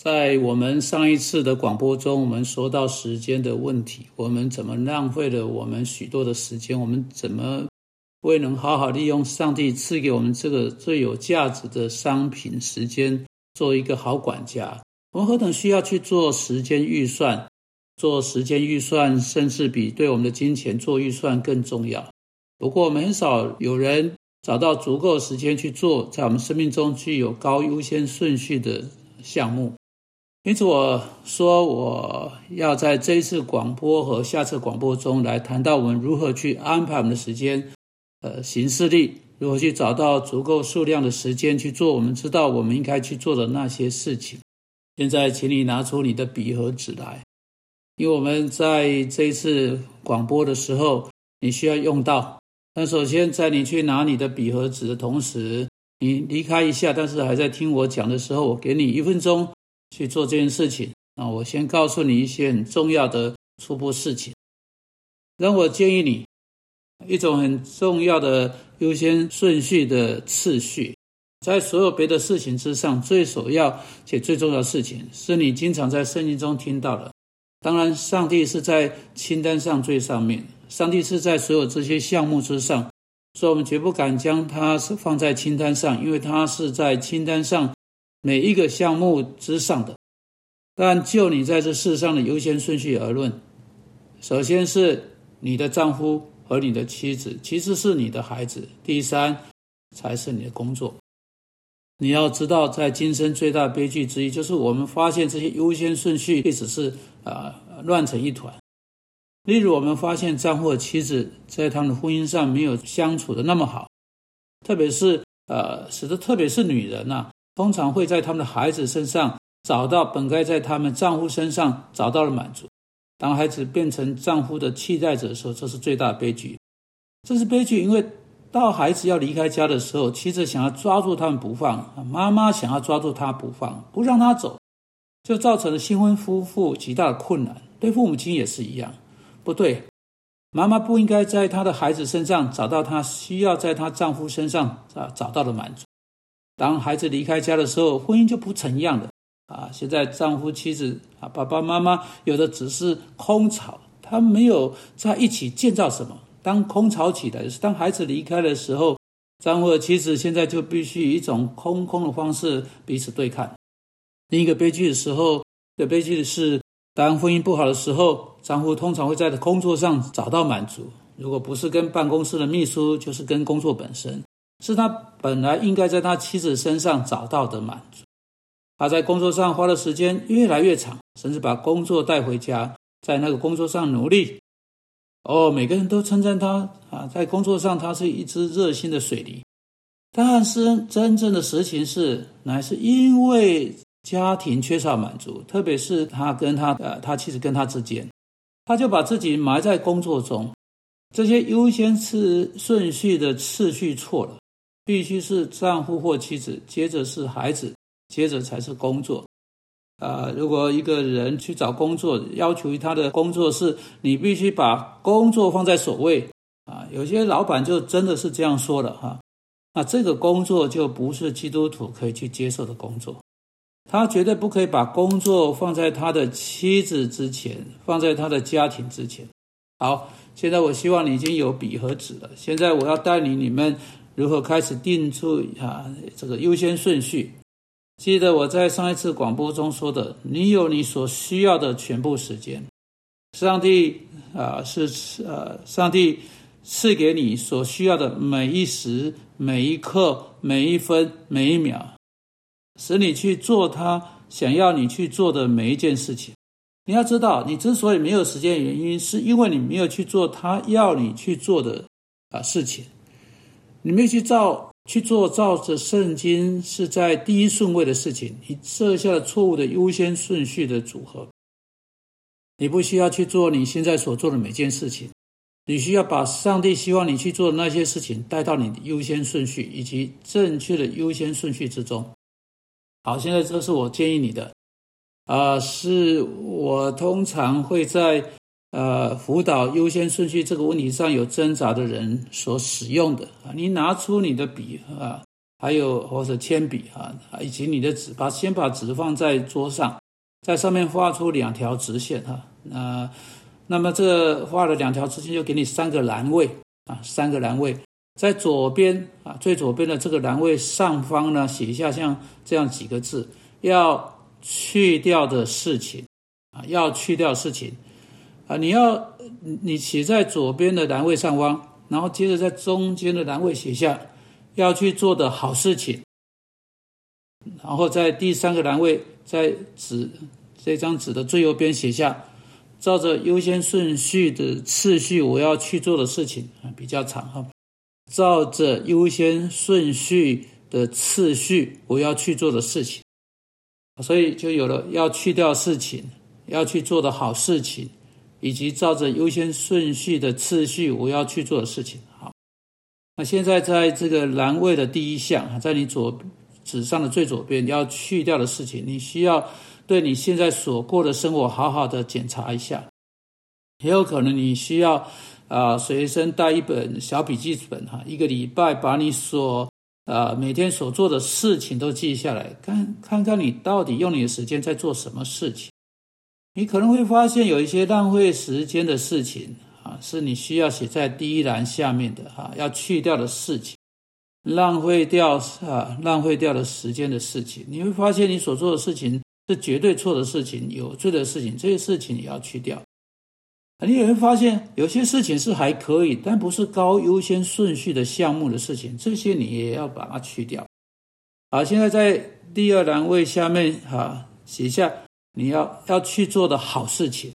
在我们上一次的广播中，我们说到时间的问题，我们怎么浪费了我们许多的时间？我们怎么未能好好利用上帝赐给我们这个最有价值的商品——时间，做一个好管家？我们何等需要去做时间预算？做时间预算，甚至比对我们的金钱做预算更重要。不过，我们很少有人找到足够时间去做在我们生命中具有高优先顺序的项目。因此，我说我要在这一次广播和下次广播中来谈到我们如何去安排我们的时间，呃，行事力如何去找到足够数量的时间去做我们知道我们应该去做的那些事情。现在，请你拿出你的笔和纸来，因为我们在这一次广播的时候，你需要用到。那首先，在你去拿你的笔和纸的同时，你离开一下，但是还在听我讲的时候，我给你一分钟。去做这件事情啊！我先告诉你一些很重要的初步事情。让我建议你一种很重要的优先顺序的次序，在所有别的事情之上，最首要且最重要的事情是你经常在圣经中听到的。当然，上帝是在清单上最上面，上帝是在所有这些项目之上，所以我们绝不敢将它放在清单上，因为它是在清单上。每一个项目之上的，但就你在这世上的优先顺序而论，首先是你的丈夫和你的妻子，其次是你的孩子，第三才是你的工作。你要知道，在今生最大悲剧之一，就是我们发现这些优先顺序一直是啊乱成一团。例如，我们发现丈夫和妻子在他们的婚姻上没有相处的那么好，特别是呃，使得特别是女人呐。通常会在他们的孩子身上找到本该在他们丈夫身上找到了满足。当孩子变成丈夫的替代者的时候，这是最大的悲剧。这是悲剧，因为到孩子要离开家的时候，妻子想要抓住他们不放，妈妈想要抓住他不放，不让他走，就造成了新婚夫妇极大的困难。对父母亲也是一样，不对，妈妈不应该在她的孩子身上找到她需要在她丈夫身上啊找到的满足。当孩子离开家的时候，婚姻就不成样的啊！现在丈夫妻子啊，爸爸妈妈有的只是空巢，他没有在一起建造什么。当空巢起来，是当孩子离开的时候，丈夫和妻子现在就必须以一种空空的方式彼此对抗。另一个悲剧的时候，的悲剧的是，当婚姻不好的时候，丈夫通常会在工作上找到满足，如果不是跟办公室的秘书，就是跟工作本身。是他本来应该在他妻子身上找到的满足。他在工作上花的时间越来越长，甚至把工作带回家，在那个工作上努力。哦，每个人都称赞他啊，在工作上他是一只热心的水泥。但是真正的实情是，乃是因为家庭缺少满足，特别是他跟他呃他妻子跟他之间，他就把自己埋在工作中。这些优先次顺序的次序错了。必须是丈夫或妻子，接着是孩子，接着才是工作。啊，如果一个人去找工作，要求他的工作是你必须把工作放在首位啊，有些老板就真的是这样说的哈。那这个工作就不是基督徒可以去接受的工作，他绝对不可以把工作放在他的妻子之前，放在他的家庭之前。好，现在我希望你已经有笔和纸了，现在我要带领你们。如何开始定出啊这个优先顺序？记得我在上一次广播中说的，你有你所需要的全部时间。上帝啊是呃，上帝赐给你所需要的每一时、每一刻、每一分、每一秒，使你去做他想要你去做的每一件事情。你要知道，你之所以没有时间，原因是因为你没有去做他要你去做的啊事情。你没有去照去做，照着圣经是在第一顺位的事情，你设下了错误的优先顺序的组合。你不需要去做你现在所做的每件事情，你需要把上帝希望你去做的那些事情带到你的优先顺序以及正确的优先顺序之中。好，现在这是我建议你的，啊，是我通常会在。呃，辅导优先顺序这个问题上有挣扎的人所使用的啊，你拿出你的笔啊，还有或者铅笔啊，以及你的纸，把先把纸放在桌上，在上面画出两条直线哈。那那么这画了两条直线，就给你三个栏位啊，三个栏位，在左边啊，最左边的这个栏位上方呢，写一下像这样几个字：要去掉的事情啊，要去掉事情啊，你要你写在左边的栏位上方，然后接着在中间的栏位写下要去做的好事情，然后在第三个栏位在纸这张纸的最右边写下。照着优先顺序的次序，我要去做的事情啊比较长哈。照着优先顺序的次序，我要去做的事情，所以就有了要去掉事情，要去做的好事情，以及照着优先顺序的次序我要去做的事情。好，那现在在这个栏位的第一项啊，在你左纸上的最左边你要去掉的事情，你需要。对你现在所过的生活，好好的检查一下，也有可能你需要啊随身带一本小笔记本哈，一个礼拜把你所啊每天所做的事情都记下来，看看看你到底用你的时间在做什么事情。你可能会发现有一些浪费时间的事情啊，是你需要写在第一栏下面的哈，要去掉的事情，浪费掉啊浪费掉的时间的事情，你会发现你所做的事情。是绝对错的事情，有罪的事情，这些事情也要去掉。你也会发现，有些事情是还可以，但不是高优先顺序的项目的事情，这些你也要把它去掉。好，现在在第二栏位下面，哈，写下你要要去做的好事情，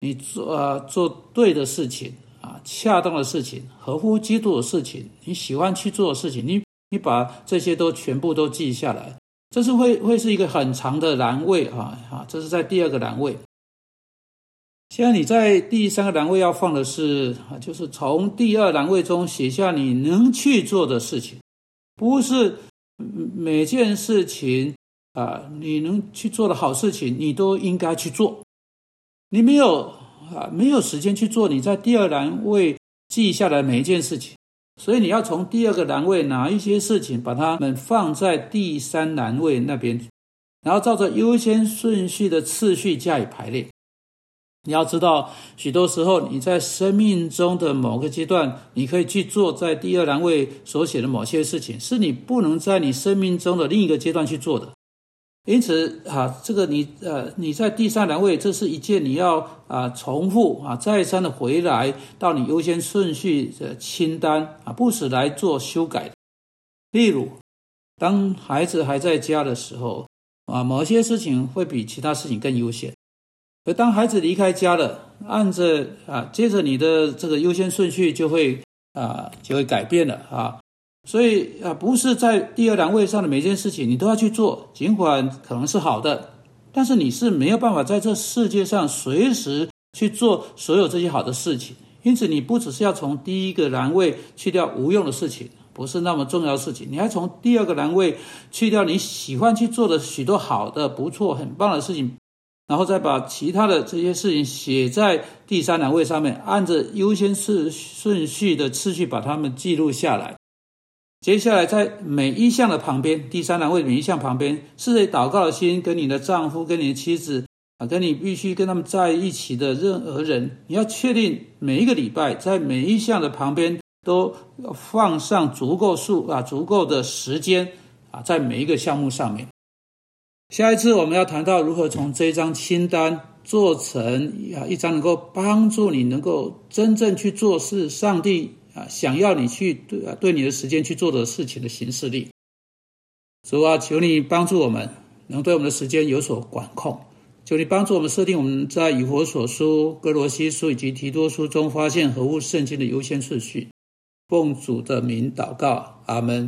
你做呃做对的事情啊，恰当的事情，合乎基督的事情，你喜欢去做的事情，你你把这些都全部都记下来。这是会会是一个很长的栏位啊啊！这是在第二个栏位。现在你在第三个栏位要放的是啊，就是从第二栏位中写下你能去做的事情，不是每件事情啊你能去做的好事情，你都应该去做。你没有啊没有时间去做，你在第二栏位记下来每一件事情。所以你要从第二个栏位拿一些事情，把它们放在第三栏位那边，然后照着优先顺序的次序加以排列。你要知道，许多时候你在生命中的某个阶段，你可以去做在第二栏位所写的某些事情，是你不能在你生命中的另一个阶段去做的。因此，啊，这个你呃，你在第三栏位，这是一件你要啊重复啊再三的回来到你优先顺序的清单啊，不时来做修改。例如，当孩子还在家的时候啊，某些事情会比其他事情更优先；而当孩子离开家了，按着啊，接着你的这个优先顺序就会啊就会改变了啊。所以啊，不是在第二栏位上的每件事情你都要去做，尽管可能是好的，但是你是没有办法在这世界上随时去做所有这些好的事情。因此，你不只是要从第一个栏位去掉无用的事情，不是那么重要的事情，你还从第二个栏位去掉你喜欢去做的许多好的、不错、很棒的事情，然后再把其他的这些事情写在第三栏位上面，按着优先次顺序的次序把它们记录下来。接下来，在每一项的旁边，第三栏位每一项旁边，是以祷告的心，跟你的丈夫、跟你的妻子啊，跟你必须跟他们在一起的任何人，你要确定每一个礼拜，在每一项的旁边都放上足够数啊，足够的时间啊，在每一个项目上面。下一次我们要谈到如何从这一张清单做成啊一张能够帮助你能够真正去做事，上帝。啊，想要你去对啊，对你的时间去做的事情的形式力，主啊，求你帮助我们，能对我们的时间有所管控。求你帮助我们设定我们在以佛所书、哥罗西书以及提多书中发现合物圣经的优先顺序。奉主的名祷告，阿门。